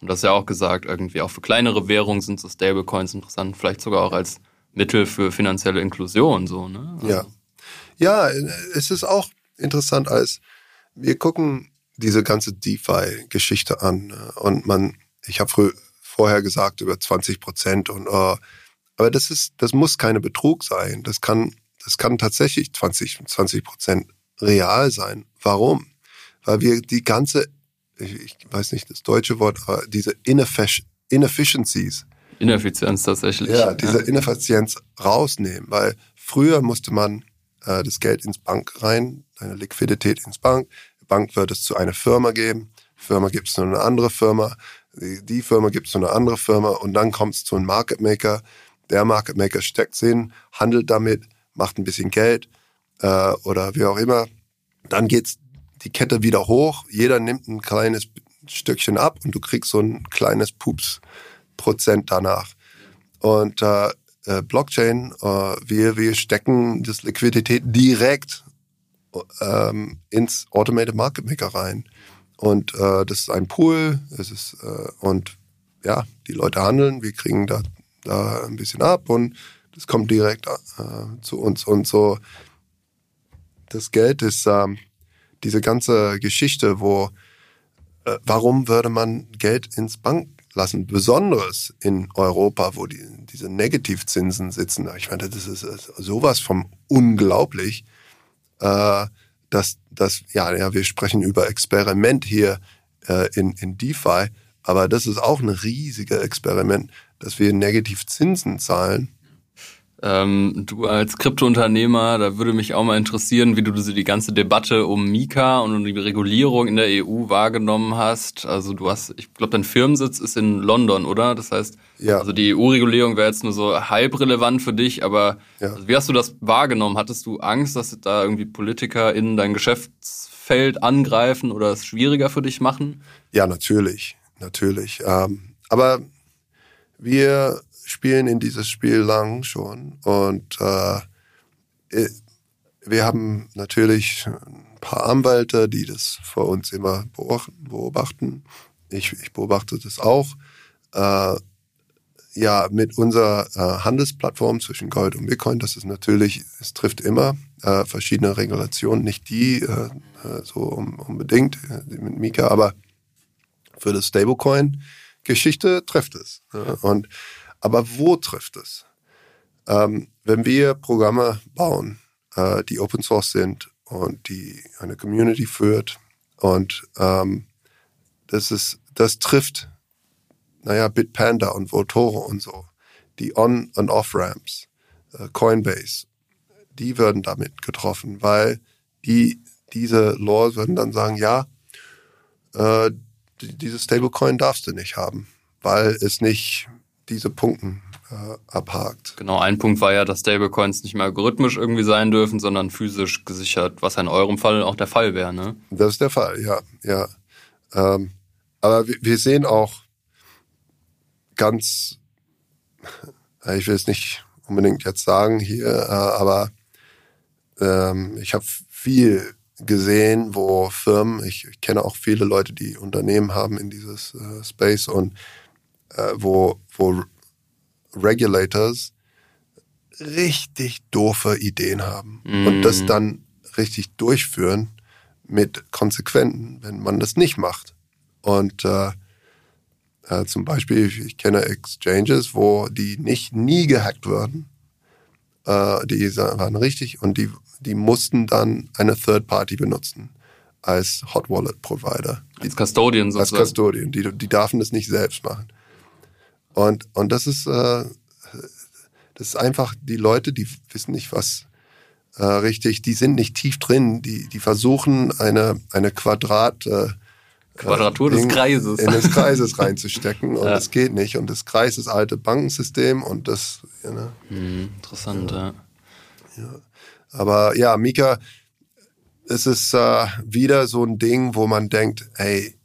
Und das ist ja auch gesagt, irgendwie auch für kleinere Währungen sind so Stablecoins interessant, vielleicht sogar auch als Mittel für finanzielle Inklusion, so, ne? Ja. Ja, es ist auch interessant, als wir gucken diese ganze DeFi-Geschichte an äh, und man, ich habe vorher gesagt über 20 Prozent und äh, aber das ist, das muss keine Betrug sein. Das kann, das kann tatsächlich 20, 20 Prozent real sein. Warum? Weil wir die ganze, ich, weiß nicht das deutsche Wort, aber diese Ineffic Inefficiencies, Ineffizienz tatsächlich. ja, diese Ineffizienz rausnehmen, weil früher musste man äh, das Geld ins Bank rein, deine Liquidität ins Bank. Bank wird es zu einer Firma geben. Firma gibt es zu einer andere Firma. Die, Firma gibt es zu einer andere Firma und dann kommt es zu einem Market Maker. Der Market Maker steckt hin, handelt damit, macht ein bisschen Geld äh, oder wie auch immer. Dann geht's die Kette wieder hoch. Jeder nimmt ein kleines Stückchen ab und du kriegst so ein kleines Pups Prozent danach. Und äh, äh, Blockchain, äh, wir, wir stecken das Liquidität direkt ähm, ins Automated Market Maker rein. Und äh, das ist ein Pool, es ist, äh, und ja, die Leute handeln, wir kriegen da, da ein bisschen ab und das kommt direkt äh, zu uns. Und so, das Geld ist ähm, diese ganze Geschichte, wo, äh, warum würde man Geld ins Bank lassen? Besonders in Europa, wo die, diese Negativzinsen sitzen. Ich meine, das ist sowas vom unglaublich, äh, dass, dass ja, ja, wir sprechen über Experiment hier äh, in, in DeFi, aber das ist auch ein riesiger Experiment, dass wir Negativzinsen zahlen. Ähm, du als Kryptounternehmer, da würde mich auch mal interessieren, wie du die ganze Debatte um Mika und um die Regulierung in der EU wahrgenommen hast. Also du hast, ich glaube, dein Firmensitz ist in London, oder? Das heißt, ja. also die EU-Regulierung wäre jetzt nur so halb relevant für dich, aber ja. also wie hast du das wahrgenommen? Hattest du Angst, dass da irgendwie Politiker in dein Geschäftsfeld angreifen oder es schwieriger für dich machen? Ja, natürlich, natürlich. Ähm, aber wir spielen in dieses Spiel lang schon und äh, wir haben natürlich ein paar Anwälte, die das vor uns immer beobachten. Ich, ich beobachte das auch. Äh, ja, mit unserer äh, Handelsplattform zwischen Gold und Bitcoin, das ist natürlich, es trifft immer äh, verschiedene Regulationen, nicht die äh, äh so unbedingt äh, mit Mika, aber für das Stablecoin-Geschichte trifft es. Ja. Und aber wo trifft es? Ähm, wenn wir Programme bauen, äh, die Open Source sind und die eine Community führt und ähm, das ist, das trifft, naja, Bitpanda und Votoro und so, die On- und Off-Ramps, äh, Coinbase, die würden damit getroffen, weil die, diese Laws würden dann sagen, ja, äh, dieses Stablecoin darfst du nicht haben, weil es nicht diese Punkten äh, abhakt. Genau, ein Punkt war ja, dass Stablecoins nicht mehr algorithmisch irgendwie sein dürfen, sondern physisch gesichert, was in eurem Fall auch der Fall wäre, ne? Das ist der Fall, ja, ja. Ähm, aber wir, sehen auch ganz, ich will es nicht unbedingt jetzt sagen hier, äh, aber ähm, ich habe viel gesehen, wo Firmen, ich, ich, kenne auch viele Leute, die Unternehmen haben in dieses äh, Space und wo, wo Regulators richtig doofe Ideen haben mm. und das mm. dann richtig durchführen mit Konsequenzen, wenn man das nicht macht. Und äh, äh, zum Beispiel, ich kenne Exchanges, wo die nicht nie gehackt werden. Äh, die waren richtig und die, die mussten dann eine Third Party benutzen als Hot Wallet Provider. Als Custodian sozusagen. Als Custodian. Die, die dürfen das nicht selbst machen. Und, und das ist, äh, das ist einfach die Leute, die wissen nicht, was äh, richtig, die sind nicht tief drin, die, die versuchen eine, eine Quadrat, äh, Quadratur des Kreises. In des Kreises reinzustecken und ja. das geht nicht. Und das Kreis ist alte Bankensystem und das, ja, ne? Hm, interessant, ja. ja. Aber ja, Mika, es ist äh, wieder so ein Ding, wo man denkt, hey,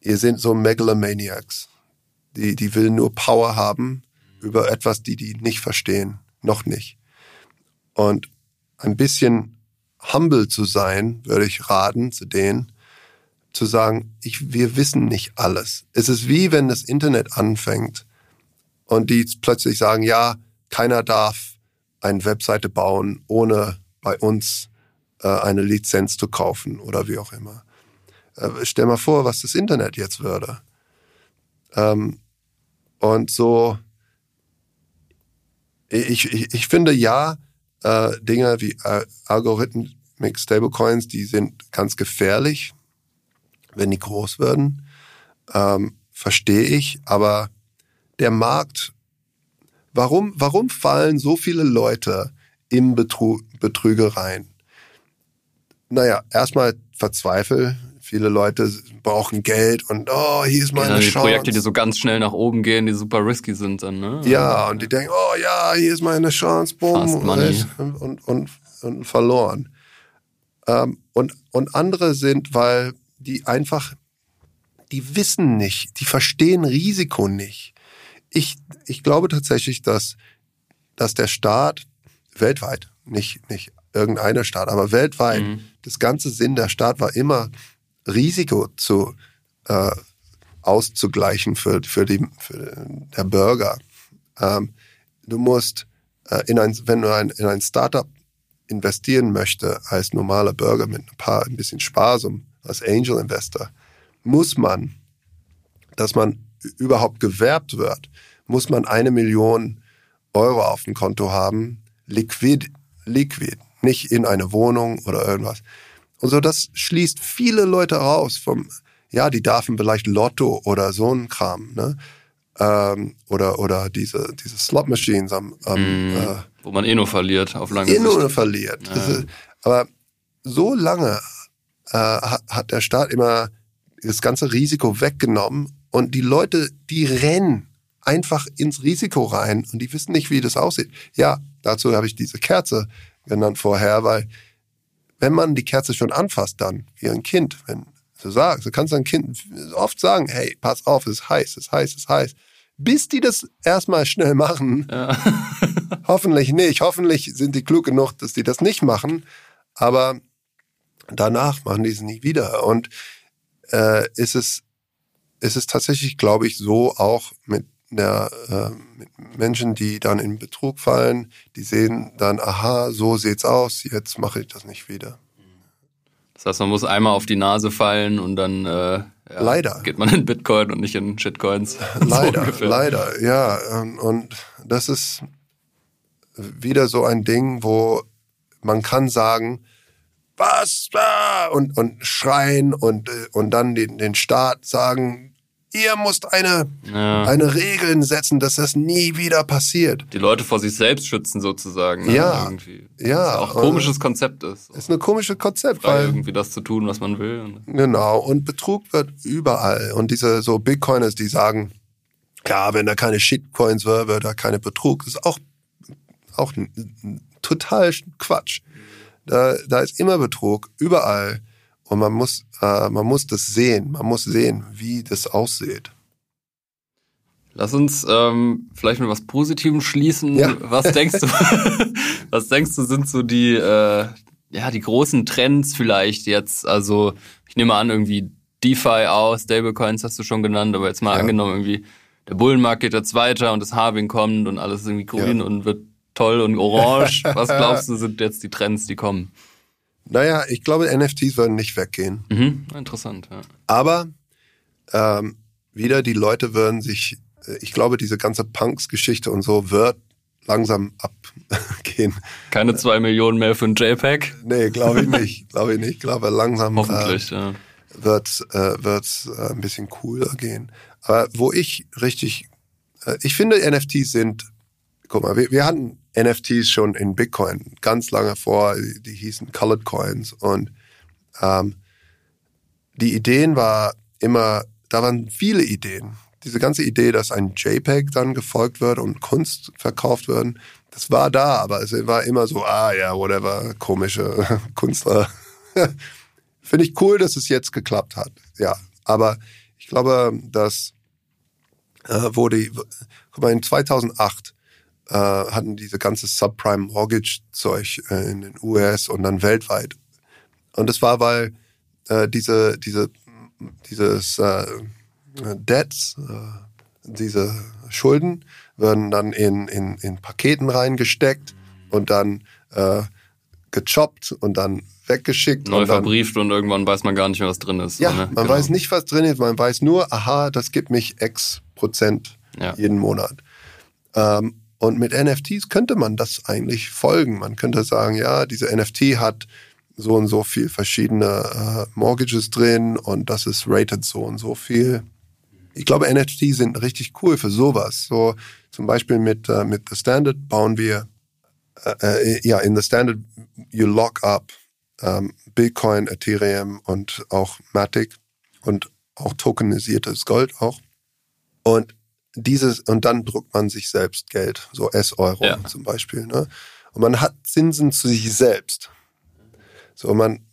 ihr seid so Megalomaniacs. Die, die will nur Power haben über etwas, die die nicht verstehen. Noch nicht. Und ein bisschen humble zu sein, würde ich raten zu denen, zu sagen, ich, wir wissen nicht alles. Es ist wie wenn das Internet anfängt und die plötzlich sagen, ja, keiner darf eine Webseite bauen, ohne bei uns äh, eine Lizenz zu kaufen oder wie auch immer. Äh, stell mal vor, was das Internet jetzt würde. Ähm, und so, ich, ich, ich finde ja, äh, Dinge wie äh, Algorithmic Stablecoins, die sind ganz gefährlich, wenn die groß werden. Ähm, Verstehe ich, aber der Markt, warum, warum fallen so viele Leute in Betrügereien? Naja, erstmal verzweifel Viele Leute brauchen Geld und oh, hier ist meine ja, die Chance. Projekte, die so ganz schnell nach oben gehen, die super risky sind dann, ne? Ja, und die denken, oh ja, hier ist meine Chance, bumm, und, und, und, und, verloren. Ähm, und, und andere sind, weil die einfach, die wissen nicht, die verstehen Risiko nicht. Ich, ich glaube tatsächlich, dass, dass der Staat weltweit, nicht, nicht irgendeiner Staat, aber weltweit, mhm. das ganze Sinn der Staat war immer, Risiko zu äh, auszugleichen für, für, die, für der Bürger. Ähm, du musst äh, in ein, wenn du ein, in ein Startup investieren möchte als normaler Bürger mit ein paar ein bisschen Sparsum als Angel Investor, muss man, dass man überhaupt gewerbt wird, muss man eine Million Euro auf dem Konto haben, liquid, liquid, nicht in eine Wohnung oder irgendwas. Und so, das schließt viele Leute raus vom, ja, die darfen vielleicht Lotto oder so ein Kram, ne? ähm, oder, oder diese, diese Slot-Machines am, am Mm, äh, wo man eh nur verliert auf lange eh Sicht. nur verliert. Das ist, aber so lange äh, hat, hat der Staat immer das ganze Risiko weggenommen und die Leute, die rennen einfach ins Risiko rein und die wissen nicht, wie das aussieht. Ja, dazu habe ich diese Kerze genannt vorher, weil wenn man die Kerze schon anfasst, dann wie ein Kind, wenn du sagst, du kannst ein Kind oft sagen, hey, pass auf, es ist heiß, es ist heiß, es ist heiß. Bis die das erstmal schnell machen, Ja. Hoffentlich nicht. Hoffentlich sind die klug genug, dass die das nicht machen. Aber danach machen die es nie wieder. Und äh, ist es ist es tatsächlich, glaube ich, so auch mit der äh, Menschen, die dann in Betrug fallen, die sehen dann, aha, so sieht's aus, jetzt mache ich das nicht wieder. Das heißt, man muss einmal auf die Nase fallen und dann äh, ja, Leider. geht man in Bitcoin und nicht in Shitcoins. So Leider, ungefähr. leider, ja. Und- Und das ist wieder so ein Ding, wo man kann sagen, was? Und, und schreien und, äh, und dann den, den Staat sagen, ihr müsst eine, Ja. eine Regeln setzen, dass das nie wieder passiert. Die Leute vor sich selbst schützen sozusagen. Ne? Ja. Irgendwie. Ja, Was auch ein komisches Konzept ist. Ist ein komisches Konzept, Frei weil irgendwie das zu tun, was man will. Genau, und Betrug wird überall. Und diese so Bitcoiners, die sagen, ja, wenn da keine Shitcoins wäre, wäre da keine Betrug. Das ist auch, auch total Quatsch. Da, da ist immer Betrug, überall. Und man muss, äh, man muss das sehen. Man muss sehen, wie das aussieht. Lass uns ähm, vielleicht mit was Positivem schließen. Ja. Was denkst du? was denkst du sind so die äh, ja die großen Trends vielleicht jetzt? Also ich nehme an irgendwie DeFi aus, Stablecoins hast du schon genannt, aber jetzt mal Ja. angenommen irgendwie der Bullenmarkt geht jetzt weiter und das Halving kommt und alles ist irgendwie grün Ja. und wird toll und orange. was glaubst du sind jetzt die Trends, die kommen? Naja, ich glaube, NFTs werden nicht weggehen. Mhm. Interessant. Ja. Aber ähm, wieder die Leute würden sich, äh, ich glaube, diese ganze Punks-Geschichte und so wird langsam abgehen. Keine zwei Millionen mehr für ein JPEG. Nee, glaube ich nicht. glaube ich nicht. Ich glaube, langsam äh, Hoffentlich. ja. wird äh, wird's, äh, ein bisschen cooler gehen. Aber wo ich richtig, äh, ich finde NFTs sind, guck mal, wir, wir hatten NFTs schon in Bitcoin ganz lange vor, die, hießen Colored Coins und ähm, die Ideen war immer, da waren viele Ideen. Diese ganze Idee, dass ein JPEG dann gefolgt wird und Kunst verkauft wird, das war da, aber es war immer so, ah ja, whatever, komische Künstler. Finde ich cool, dass es jetzt geklappt hat. Ja, aber ich glaube, dass äh, die, guck mal, in 2008 äh, hatten diese ganze Subprime Mortgage Zeug äh, in den US und dann weltweit. Und das war, weil äh, diese, diese, dieses äh, Debts, äh, diese Schulden werden dann in, in, in Paketen reingesteckt und dann äh, gechoppt und dann weggeschickt. Neu und dann, verbrieft und irgendwann weiß man gar nicht mehr, was drin ist. ja, ne? man Genau. weiß nicht, was drin ist, man weiß nur, aha, das gibt mich X Prozent Ja. jeden Monat. Ähm, und mit NFTs könnte man das eigentlich folgen. Man könnte sagen, ja, diese NFT hat so und so viel verschiedene äh, Mortgages drin und das ist rated so und so viel. Ich glaube, NFTs sind richtig cool für sowas. So zum Beispiel mit, äh, mit The Standard bauen wir, äh, äh, ja, in The Standard you lock up ähm, Bitcoin, Ethereum und auch Matic und auch tokenisiertes Gold auch. Und dieses, und dann druckt man sich selbst Geld, so S-Euro Ja. zum Beispiel. Ne? Und man hat Zinsen zu sich selbst. So, man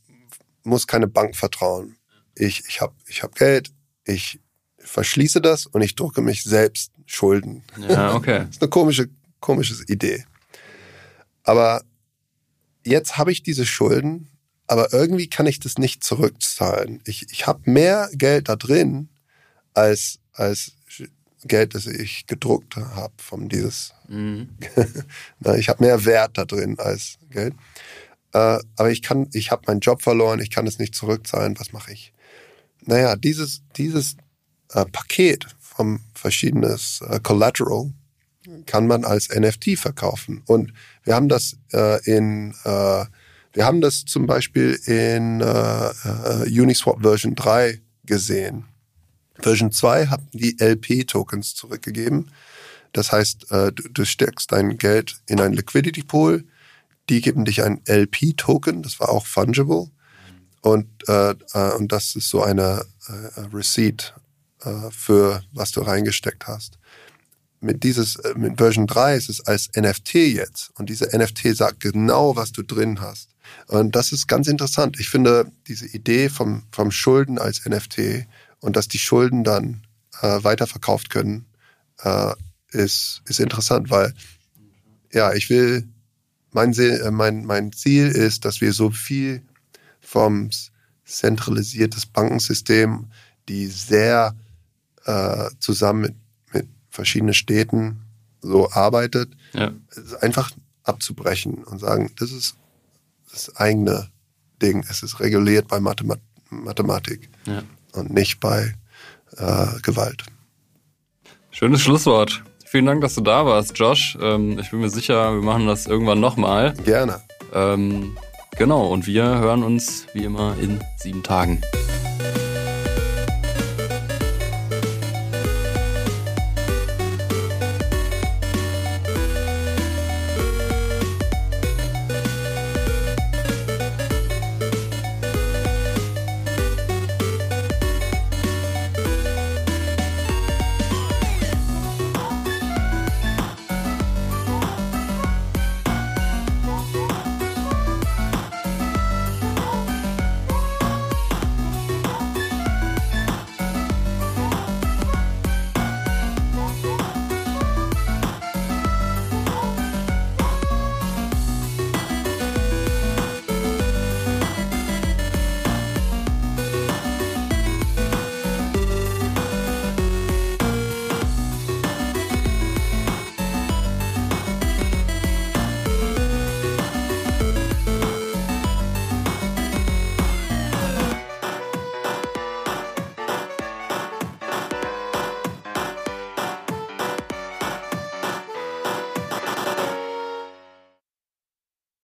muss keine Bank vertrauen. Ich, ich habe ich hab Geld, ich verschließe das und ich drucke mich selbst Schulden. Ja, okay. Das ist eine komische, komische Idee. Aber jetzt habe ich diese Schulden, aber irgendwie kann ich das nicht zurückzahlen. Ich, ich habe mehr Geld da drin als, als Geld, das ich gedruckt habe von dieses. Mhm. Ich habe mehr Wert da drin als Geld. Äh, aber ich kann, ich habe meinen Job verloren, ich kann es nicht zurückzahlen. Was mache ich? Naja, dieses, dieses äh, Paket vom verschiedenes äh, Collateral kann man als NFT verkaufen. Und wir haben das in, wir haben das zum Beispiel in Uniswap Version 3 gesehen. Version 2 haben die LP-Tokens zurückgegeben. Das heißt, äh, du, steckst dein Geld in ein Liquidity Pool, die geben dich ein LP-Token, das war auch fungible. Und, äh, äh, und das ist so eine Receipt für was du reingesteckt hast. Mit dieses, mit Version 3 ist es als NFT jetzt. Und diese NFT sagt genau, was du drin hast. Und das ist ganz interessant. Ich finde diese Idee vom, vom Schulden als NFT und dass die Schulden dann äh, weiterverkauft können, äh, ist, ist interessant, weil ja, ich will, mein, äh, mein, mein Ziel ist, dass wir so viel vom zentralisiertes Bankensystem, die sehr äh, zusammen mit, mit verschiedenen Städten so arbeitet, ja. einfach abzubrechen und sagen, das ist das eigene Ding. Es ist reguliert bei Mathemat Mathematik ja. Und nicht bei äh, Gewalt. Schönes Schlusswort. Vielen Dank, dass du da warst, Josh. Ähm, ich bin mir sicher, wir machen das irgendwann nochmal. Gerne. Ähm, genau, und wir hören uns wie immer in sieben Tagen.